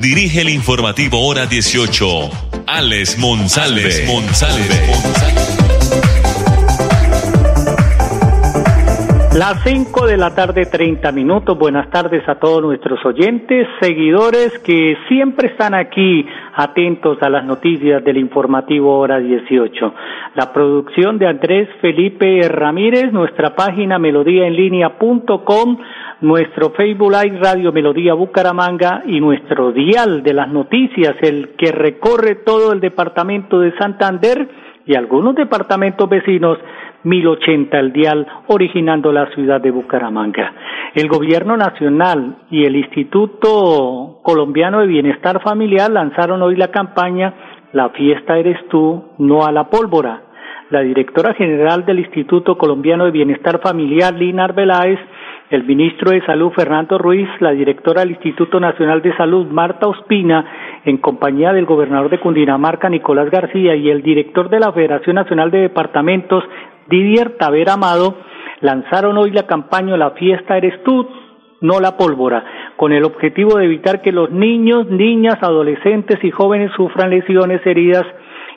dirige el informativo Hora 18, Alex Monsalve. Las 5 de la tarde, 30 minutos. Buenas tardes a todos nuestros oyentes, seguidores que siempre están aquí atentos a las noticias del informativo Hora 18. La producción de Andrés Felipe Ramírez, nuestra página melodíaenlínea.com, nuestro Facebook Live Radio Melodía Bucaramanga y nuestro dial de las noticias, el que recorre todo el departamento de Santander y algunos departamentos vecinos 1080 el dial, originando la ciudad de Bucaramanga. El Gobierno Nacional y el Instituto Colombiano de Bienestar Familiar lanzaron hoy la campaña La fiesta eres tú, no a la pólvora. La directora general del Instituto Colombiano de Bienestar Familiar, Lina Arbeláez, el ministro de Salud Fernando Ruiz, la directora del Instituto Nacional de Salud Marta Ospina, en compañía del gobernador de Cundinamarca Nicolás García y el director de la Federación Nacional de Departamentos Didier Taver Amado, lanzaron hoy la campaña La fiesta eres tú, no la pólvora, con el objetivo de evitar que los niños, niñas, adolescentes y jóvenes sufran lesiones, heridas,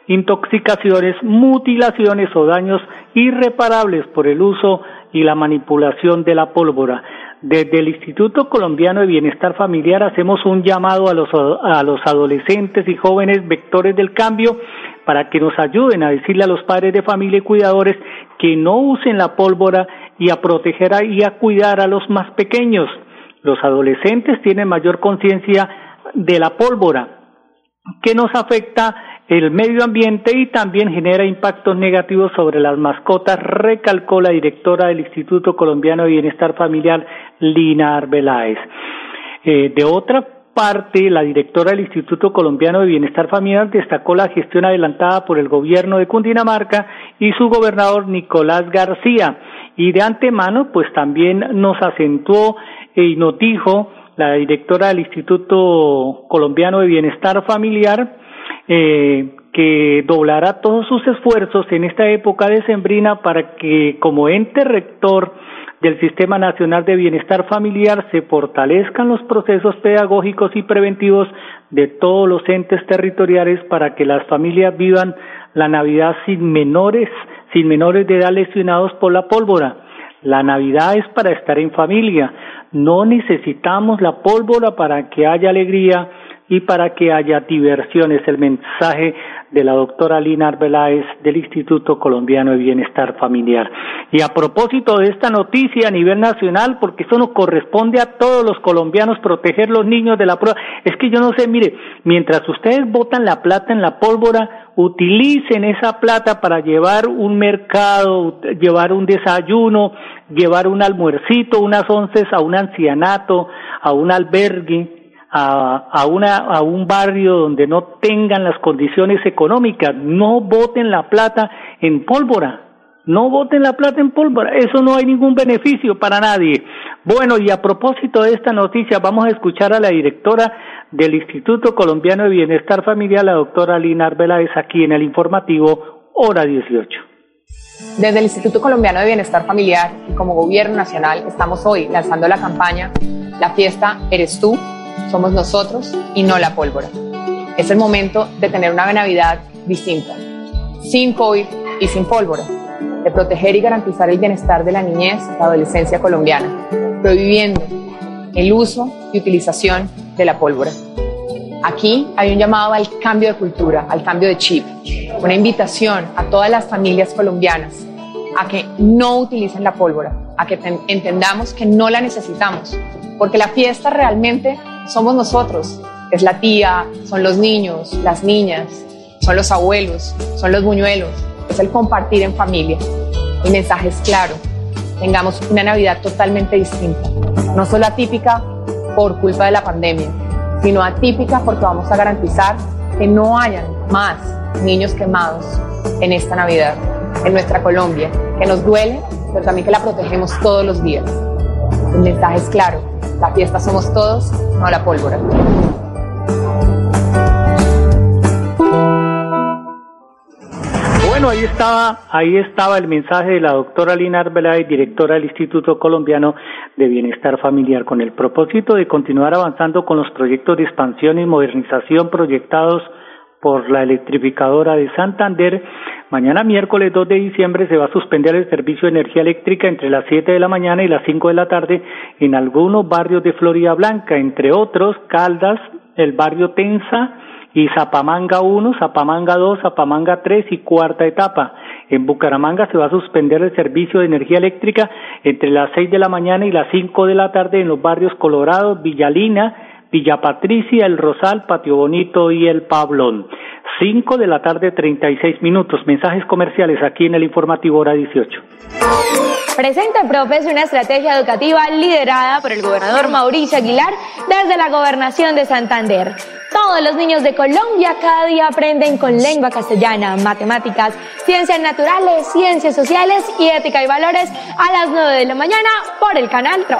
intoxicaciones, mutilaciones o daños irreparables por el uso y la manipulación de la pólvora. Desde el Instituto Colombiano de Bienestar Familiar hacemos un llamado a los, a los adolescentes y jóvenes vectores del cambio para que nos ayuden a decirle a los padres de familia y cuidadores que no usen la pólvora y a proteger y a cuidar a los más pequeños. Los adolescentes tienen mayor conciencia de la pólvora, que nos afecta el medio ambiente y también genera impactos negativos sobre las mascotas, recalcó la directora del Instituto Colombiano de Bienestar Familiar, Lina Arbeláez. Eh, de otra parte, la directora del Instituto Colombiano de Bienestar Familiar destacó la gestión adelantada por el gobierno de Cundinamarca y su gobernador Nicolás García. Y de antemano, pues también nos acentuó y nos dijo la directora del Instituto Colombiano de Bienestar Familiar, eh, que doblará todos sus esfuerzos en esta época decembrina para que como ente rector del Sistema Nacional de Bienestar Familiar se fortalezcan los procesos pedagógicos y preventivos de todos los entes territoriales para que las familias vivan la Navidad sin menores, sin menores de edad lesionados por la pólvora. La Navidad es para estar en familia. No necesitamos la pólvora para que haya alegría y para que haya diversión. Es el mensaje de la doctora Lina Arbeláez del Instituto Colombiano de Bienestar Familiar. Y a propósito de esta noticia a nivel nacional, porque eso nos corresponde a todos los colombianos proteger los niños de la prueba, es que yo no sé, mire, mientras ustedes botan la plata en la pólvora, utilicen esa plata para llevar un mercado, llevar un desayuno, llevar un almuercito, unas once a un ancianato, a un albergue, a, a, una, a un barrio donde no tengan las condiciones económicas. No voten la plata en pólvora. No voten la plata en pólvora. Eso no hay ningún beneficio para nadie. Bueno, y a propósito de esta noticia, vamos a escuchar a la directora del Instituto Colombiano de Bienestar Familiar, la doctora Lina Arbeláez, aquí en el informativo Hora 18. Desde el Instituto Colombiano de Bienestar Familiar y como Gobierno Nacional estamos hoy lanzando la campaña La fiesta eres tú somos nosotros y no la pólvora. Es el momento de tener una Navidad distinta, sin COVID y sin pólvora, de proteger y garantizar el bienestar de la niñez y la adolescencia colombiana, prohibiendo el uso y utilización de la pólvora. Aquí hay un llamado al cambio de cultura, al cambio de chip, una invitación a todas las familias colombianas a que no utilicen la pólvora, a que entendamos que no la necesitamos, porque la fiesta realmente somos nosotros. Es la tía, son los niños, las niñas, son los abuelos, son los buñuelos. Es el compartir en familia. El mensaje es claro. Tengamos una Navidad totalmente distinta. No solo atípica por culpa de la pandemia, sino atípica porque vamos a garantizar que no hayan más niños quemados en esta Navidad, en nuestra Colombia, que nos duele, pero también que la protegemos todos los días. El mensaje es claro, la fiesta somos todos, no la pólvora. Bueno, ahí estaba, ahí estaba el mensaje de la doctora Lina Arbeláez, directora del Instituto Colombiano de Bienestar Familiar, con el propósito de continuar avanzando con los proyectos de expansión y modernización proyectados por la electrificadora de Santander. Mañana miércoles 2 de diciembre se va a suspender el servicio de energía eléctrica entre las 7 de la mañana y las 5 de la tarde en algunos barrios de Florida Blanca, entre otros Caldas, el barrio Tensa, y Zapamanga 1, Zapamanga 2, Zapamanga 3 y cuarta etapa. En Bucaramanga se va a suspender el servicio de energía eléctrica entre las 6 de la mañana y las 5 de la tarde en los barrios Colorado, Villalina, Villa Patricia, El Rosal, Patio Bonito y El Pablón. 5 de la tarde, 36 minutos. Mensajes comerciales aquí en el informativo hora 18. Presenta Profes una estrategia educativa liderada por el gobernador Mauricio Aguilar desde la gobernación de Santander. Todos los niños de Colombia cada día aprenden con lengua castellana, matemáticas, ciencias naturales, ciencias sociales y ética y valores a las 9 de la mañana por el canal TRO.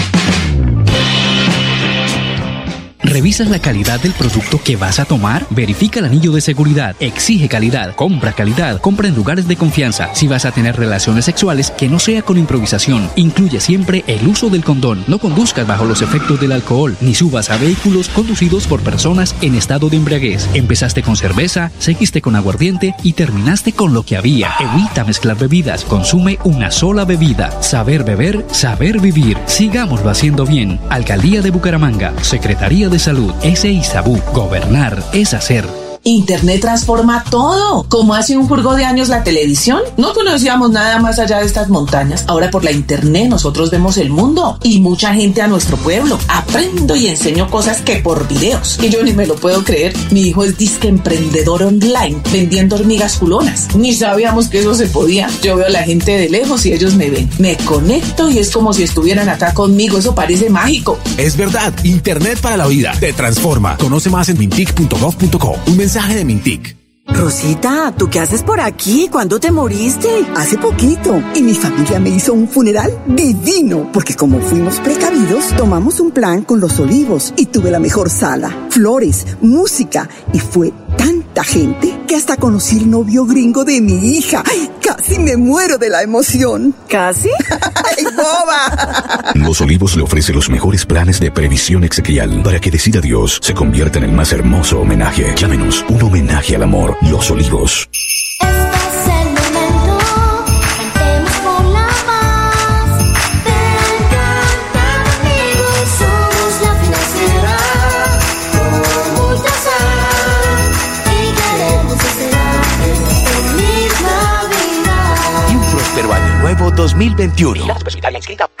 ¿Revisas la calidad del producto que vas a tomar? Verifica el anillo de seguridad. Exige calidad. Compra calidad. Compra en lugares de confianza. Si vas a tener relaciones sexuales, que no sea con improvisación. Incluye siempre el uso del condón. No conduzcas bajo los efectos del alcohol, ni subas a vehículos conducidos por personas en estado de embriaguez. Empezaste con cerveza, seguiste con aguardiente y terminaste con lo que había. Evita mezclar bebidas. Consume una sola bebida. Saber beber, saber vivir. Sigámoslo haciendo bien. Alcaldía de Bucaramanga. Secretaría de Salud, SISABU. Gobernar es hacer. Internet transforma todo. Como hace un furgo de años la televisión, no conocíamos nada más allá de estas montañas. Ahora por la Internet nosotros vemos el mundo y mucha gente a nuestro pueblo. Aprendo y enseño cosas que por videos. Y yo ni me lo puedo creer. Mi hijo es disque emprendedor online, vendiendo hormigas culonas. Ni sabíamos que eso se podía. Yo veo a la gente de lejos y ellos me ven. Me conecto y es como si estuvieran acá conmigo. Eso parece mágico. Es verdad. Internet para la vida. Te transforma. Conoce más en mintic.gov.co. Un mensaje Rosita, ¿tú qué haces por aquí? ¿Cuándo te moriste? Hace poquito. Y mi familia me hizo un funeral divino. Porque como fuimos precavidos, tomamos un plan con los olivos y tuve la mejor sala, flores, música y fue tanta gente que hasta conocí el novio gringo de mi hija. ¡Ay, casi me muero de la emoción. ¿Casi? ¡Ay, boba! Los Olivos le ofrece los mejores planes de previsión exequial para que decida Dios se convierta en el más hermoso homenaje. Llámenos un homenaje al amor. Los Olivos. Próspero año nuevo 2021.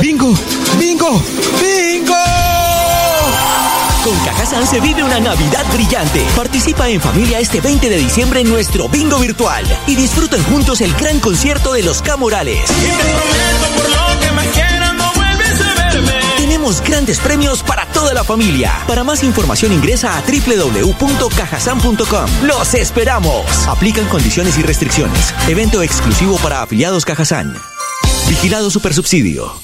¡Bingo! ¡Bingo! ¡Bingo! Con Cajazán se vive una Navidad brillante. Participa en familia este 20 de diciembre en nuestro bingo virtual y disfruten juntos el gran concierto de los Camorales. Tenemos grandes premios para toda la familia. Para más información ingresa a www.cajasan.com. ¡Los esperamos! Aplican condiciones y restricciones. Evento exclusivo para afiliados Cajazán. Vigilado Supersubsidio.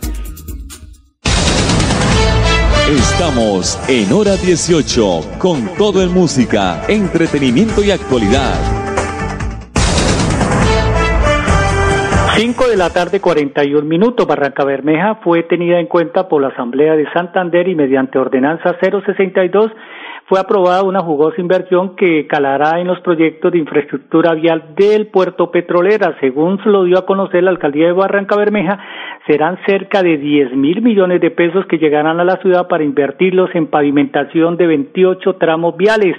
Estamos en hora 18 con todo en música, entretenimiento y actualidad. 5 de la tarde 41 minutos. Barranca Bermeja fue tenida en cuenta por la Asamblea de Santander y mediante ordenanza 062 fue aprobada una jugosa inversión que calará en los proyectos de infraestructura vial del puerto petrolera. Según se lo dio a conocer la alcaldía de Barranca Bermeja, serán cerca de 10 mil millones de pesos que llegarán a la ciudad para invertirlos en pavimentación de 28 tramos viales.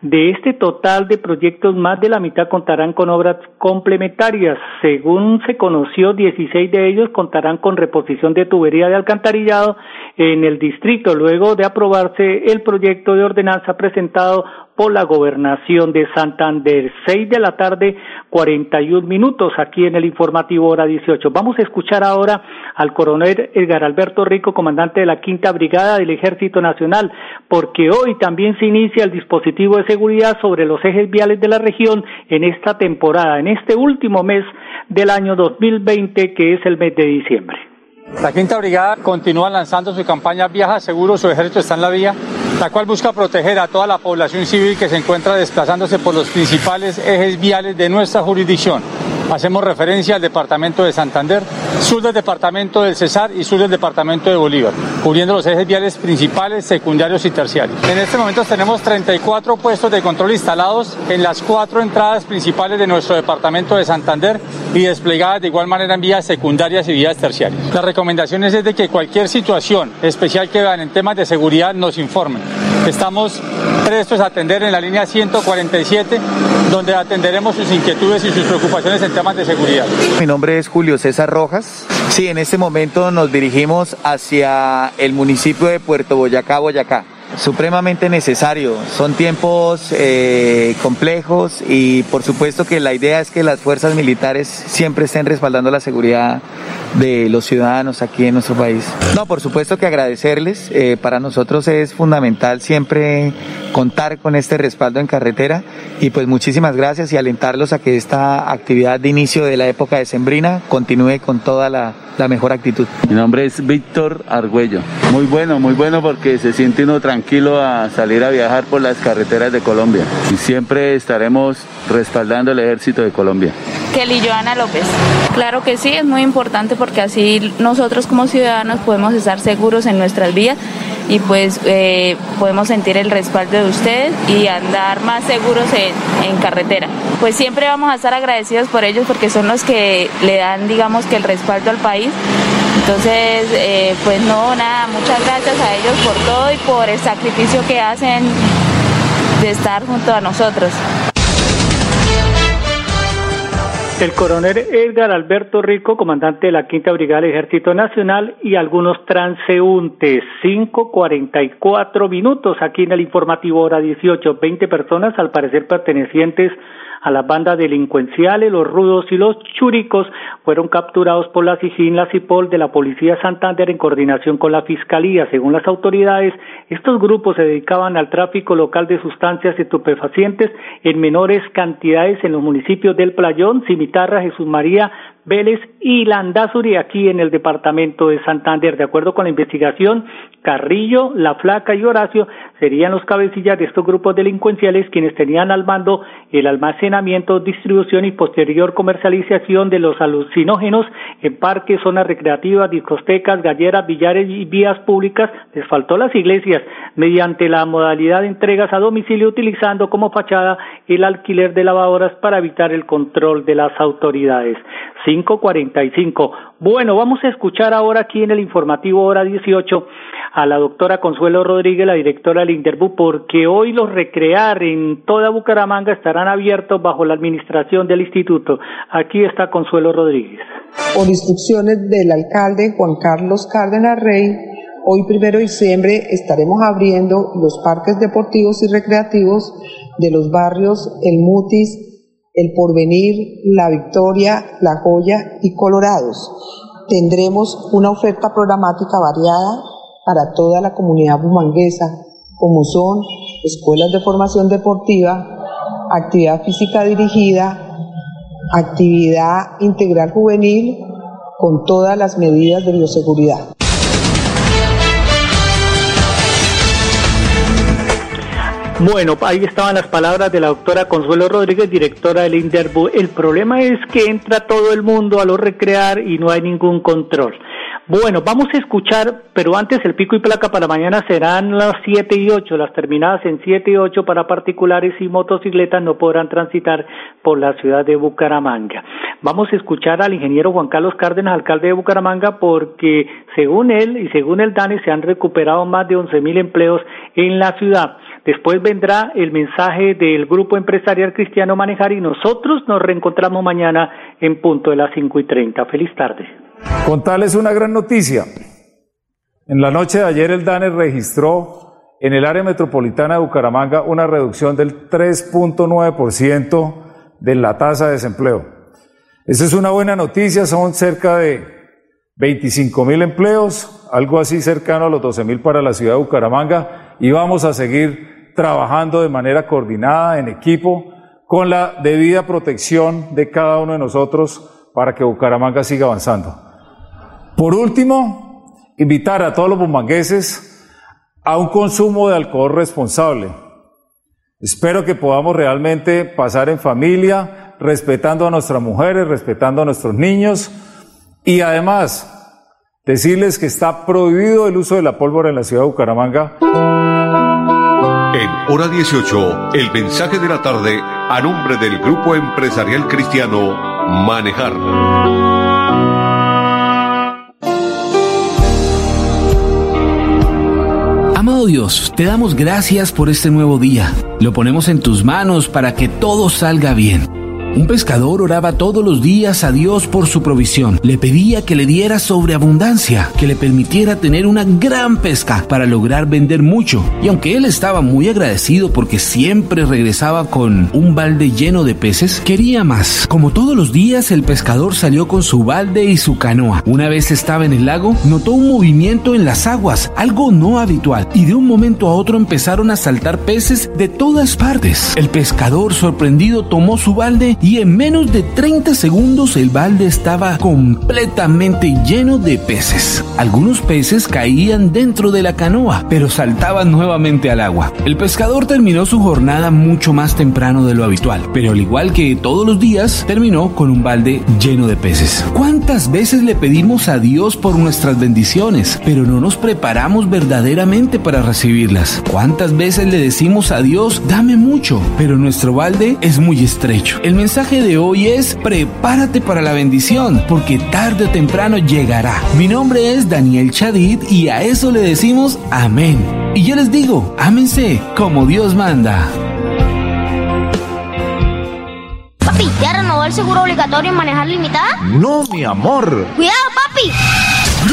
De este total de proyectos, más de la mitad contarán con obras complementarias. Según se conoció, 16 de ellos contarán con reposición de tubería de alcantarillado en el distrito, luego de aprobarse el proyecto de ordenanza presentado por la gobernación de Santander. Seis de la tarde, 41 minutos aquí en el informativo hora 18. Vamos a escuchar ahora al coronel Edgar Alberto Rico, comandante de la Quinta Brigada del Ejército Nacional, porque hoy también se inicia el dispositivo de seguridad sobre los ejes viales de la región en esta temporada, en este último mes del año 2020, que es el mes de diciembre. La Quinta Brigada continúa lanzando su campaña Viaja Seguro, su ejército está en la vía, la cual busca proteger a toda la población civil que se encuentra desplazándose por los principales ejes viales de nuestra jurisdicción. Hacemos referencia al departamento de Santander, sur del departamento del Cesar y sur del departamento de Bolívar, cubriendo los ejes viales principales, secundarios y terciarios. En este momento tenemos 34 puestos de control instalados en las cuatro entradas principales de nuestro departamento de Santander y desplegadas de igual manera en vías secundarias y vías terciarias. Las recomendaciones es de que cualquier situación especial que vean en temas de seguridad nos informen. Estamos prestos a atender en la línea 147, donde atenderemos sus inquietudes y sus preocupaciones en temas de seguridad. Mi nombre es Julio César Rojas. Sí, en este momento nos dirigimos hacia el municipio de Puerto Boyacá, Boyacá supremamente necesario. Son tiempos eh, complejos y por supuesto que la idea es que las fuerzas militares siempre estén respaldando la seguridad de los ciudadanos aquí en nuestro país. No, por supuesto que agradecerles. Eh, para nosotros es fundamental siempre contar con este respaldo en carretera y pues muchísimas gracias y alentarlos a que esta actividad de inicio de la época de Sembrina continúe con toda la, la mejor actitud. Mi nombre es Víctor Argüello. Muy bueno, muy bueno porque se siente uno tranquilo a salir a viajar por las carreteras de Colombia y siempre estaremos respaldando el ejército de Colombia. Kelly Joana López. Claro que sí, es muy importante porque así nosotros como ciudadanos podemos estar seguros en nuestras vías y pues eh, podemos sentir el respaldo de ustedes y andar más seguros en, en, carretera. Pues siempre vamos a estar agradecidos por ellos porque son los que le dan, digamos, que el respaldo al país. Entonces, eh, pues no, nada, muchas gracias a ellos por todo y por el sacrificio que hacen de estar junto a nosotros. El coronel Edgar Alberto Rico, comandante de la Quinta Brigada del Ejército Nacional, y algunos transeúntes. 5.44 minutos aquí en el informativo hora 18. 20 personas, al parecer pertenecientes a las bandas delincuenciales, los rudos y los churicos fueron capturados por la SIGIN, la CIPOL de la Policía Santander en coordinación con la Fiscalía. Según las autoridades, estos grupos se dedicaban al tráfico local de sustancias estupefacientes en menores cantidades en los municipios del Playón, Cimitarra, Jesús María, Vélez y Landazuri aquí en el departamento de Santander. De acuerdo con la investigación, Carrillo, La Flaca y Horacio serían los cabecillas de estos grupos delincuenciales quienes tenían al mando el almacenamiento, distribución y posterior comercialización de los alucinógenos en parques, zonas recreativas, discotecas, galleras, billares y vías públicas. Les faltó las iglesias mediante la modalidad de entregas a domicilio utilizando como fachada el alquiler de lavadoras para evitar el control de las autoridades. 545. Bueno, vamos a escuchar ahora aquí en el informativo hora 18 a la doctora Consuelo Rodríguez, la directora del Interbu, porque hoy los recrear en toda Bucaramanga estarán abiertos bajo la administración del instituto. Aquí está Consuelo Rodríguez. Por instrucciones del alcalde Juan Carlos Cárdenas Rey, hoy primero de diciembre estaremos abriendo los parques deportivos y recreativos de los barrios El Mutis, El Porvenir, La Victoria, La Joya y Colorados. Tendremos una oferta programática variada para toda la comunidad bumanguesa, como son escuelas de formación deportiva, actividad física dirigida, actividad integral juvenil, con todas las medidas de bioseguridad. Bueno, ahí estaban las palabras de la doctora Consuelo Rodríguez, directora del INDERBU. El problema es que entra todo el mundo a lo recrear y no hay ningún control. Bueno, vamos a escuchar, pero antes el pico y placa para mañana serán las 7 y 8, las terminadas en 7 y 8 para particulares y motocicletas no podrán transitar por la ciudad de Bucaramanga. Vamos a escuchar al ingeniero Juan Carlos Cárdenas, alcalde de Bucaramanga, porque según él y según el DANE se han recuperado más de 11 mil empleos en la ciudad. Después vendrá el mensaje del Grupo Empresarial Cristiano Manejar y nosotros nos reencontramos mañana en punto de las 5 y 30. Feliz tarde. Contarles una gran noticia. En la noche de ayer el DANE registró en el área metropolitana de Bucaramanga una reducción del 3.9% de la tasa de desempleo. Esa es una buena noticia, son cerca de 25 mil empleos, algo así cercano a los 12 mil para la ciudad de Bucaramanga y vamos a seguir trabajando de manera coordinada, en equipo, con la debida protección de cada uno de nosotros para que Bucaramanga siga avanzando. Por último, invitar a todos los bumangueses a un consumo de alcohol responsable. Espero que podamos realmente pasar en familia, respetando a nuestras mujeres, respetando a nuestros niños y además decirles que está prohibido el uso de la pólvora en la ciudad de Bucaramanga. En hora 18, el mensaje de la tarde a nombre del Grupo Empresarial Cristiano Manejar. Amado Dios, te damos gracias por este nuevo día. Lo ponemos en tus manos para que todo salga bien. Un pescador oraba todos los días a Dios por su provisión. Le pedía que le diera sobreabundancia, que le permitiera tener una gran pesca para lograr vender mucho. Y aunque él estaba muy agradecido porque siempre regresaba con un balde lleno de peces, quería más. Como todos los días, el pescador salió con su balde y su canoa. Una vez estaba en el lago, notó un movimiento en las aguas, algo no habitual, y de un momento a otro empezaron a saltar peces de todas partes. El pescador sorprendido tomó su balde y en menos de 30 segundos el balde estaba completamente lleno de peces. Algunos peces caían dentro de la canoa, pero saltaban nuevamente al agua. El pescador terminó su jornada mucho más temprano de lo habitual, pero al igual que todos los días, terminó con un balde lleno de peces. ¿Cuántas veces le pedimos a Dios por nuestras bendiciones, pero no nos preparamos verdaderamente para recibirlas? ¿Cuántas veces le decimos a Dios, dame mucho, pero nuestro balde es muy estrecho? El mensaje de hoy es prepárate para la bendición, porque tarde o temprano llegará. Mi nombre es Daniel Chadid y a eso le decimos amén. Y yo les digo, ámense como Dios manda. Papi, ¿ya renovó el seguro obligatorio en manejar limitada? No, mi amor. Cuidado, papi.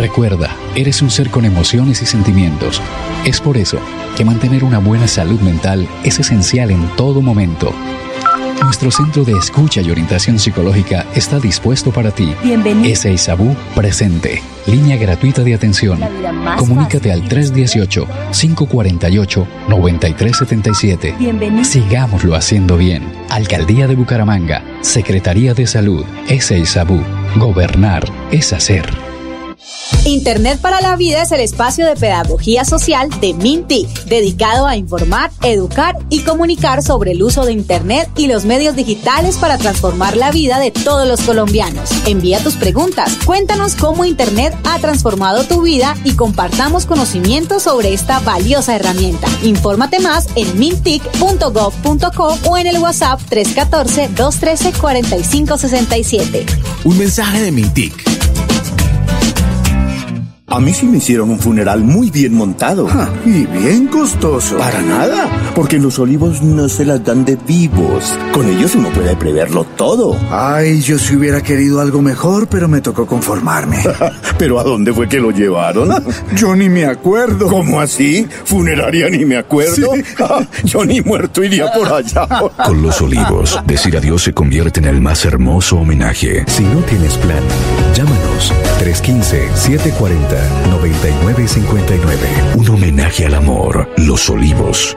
Recuerda, eres un ser con emociones y sentimientos. Es por eso que mantener una buena salud mental es esencial en todo momento. Nuestro centro de escucha y orientación psicológica está dispuesto para ti. Bienvenido. Sabú presente. Línea gratuita de atención. Comunícate al 318-548-9377. Bienvenido. Sigámoslo haciendo bien. Alcaldía de Bucaramanga. Secretaría de Salud. Sabú. Gobernar es hacer. Internet para la Vida es el espacio de pedagogía social de Mintic, dedicado a informar, educar y comunicar sobre el uso de Internet y los medios digitales para transformar la vida de todos los colombianos. Envía tus preguntas, cuéntanos cómo Internet ha transformado tu vida y compartamos conocimientos sobre esta valiosa herramienta. Infórmate más en mintic.gov.co o en el WhatsApp 314-213-4567. Un mensaje de Mintic a mí sí me hicieron un funeral muy bien montado. y bien costoso. Para nada, porque los olivos no se las dan de vivos. Con ellos uno puede preverlo todo. Ay, yo sí hubiera querido algo mejor, pero me tocó conformarme. ¿Pero a dónde fue que lo llevaron? yo ni me acuerdo. ¿Cómo así? ¿Funeraria ni me acuerdo? yo ni muerto iría por allá. Con los olivos, decir adiós se convierte en el más hermoso homenaje. Si no tienes plan, llámanos 315 740 9959. Un homenaje al amor. Los Olivos.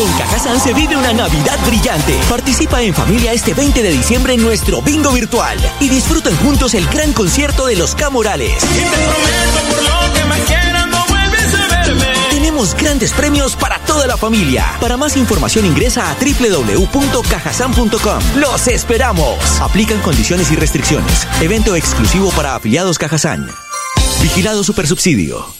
Con Cajazán se vive una Navidad brillante. Participa en familia este 20 de diciembre en nuestro bingo virtual y disfruten juntos el gran concierto de los Camorales. Tenemos grandes premios para toda la familia. Para más información ingresa a www.cajasan.com. ¡Los esperamos! Aplican condiciones y restricciones. Evento exclusivo para afiliados Cajazán. Vigilado Supersubsidio.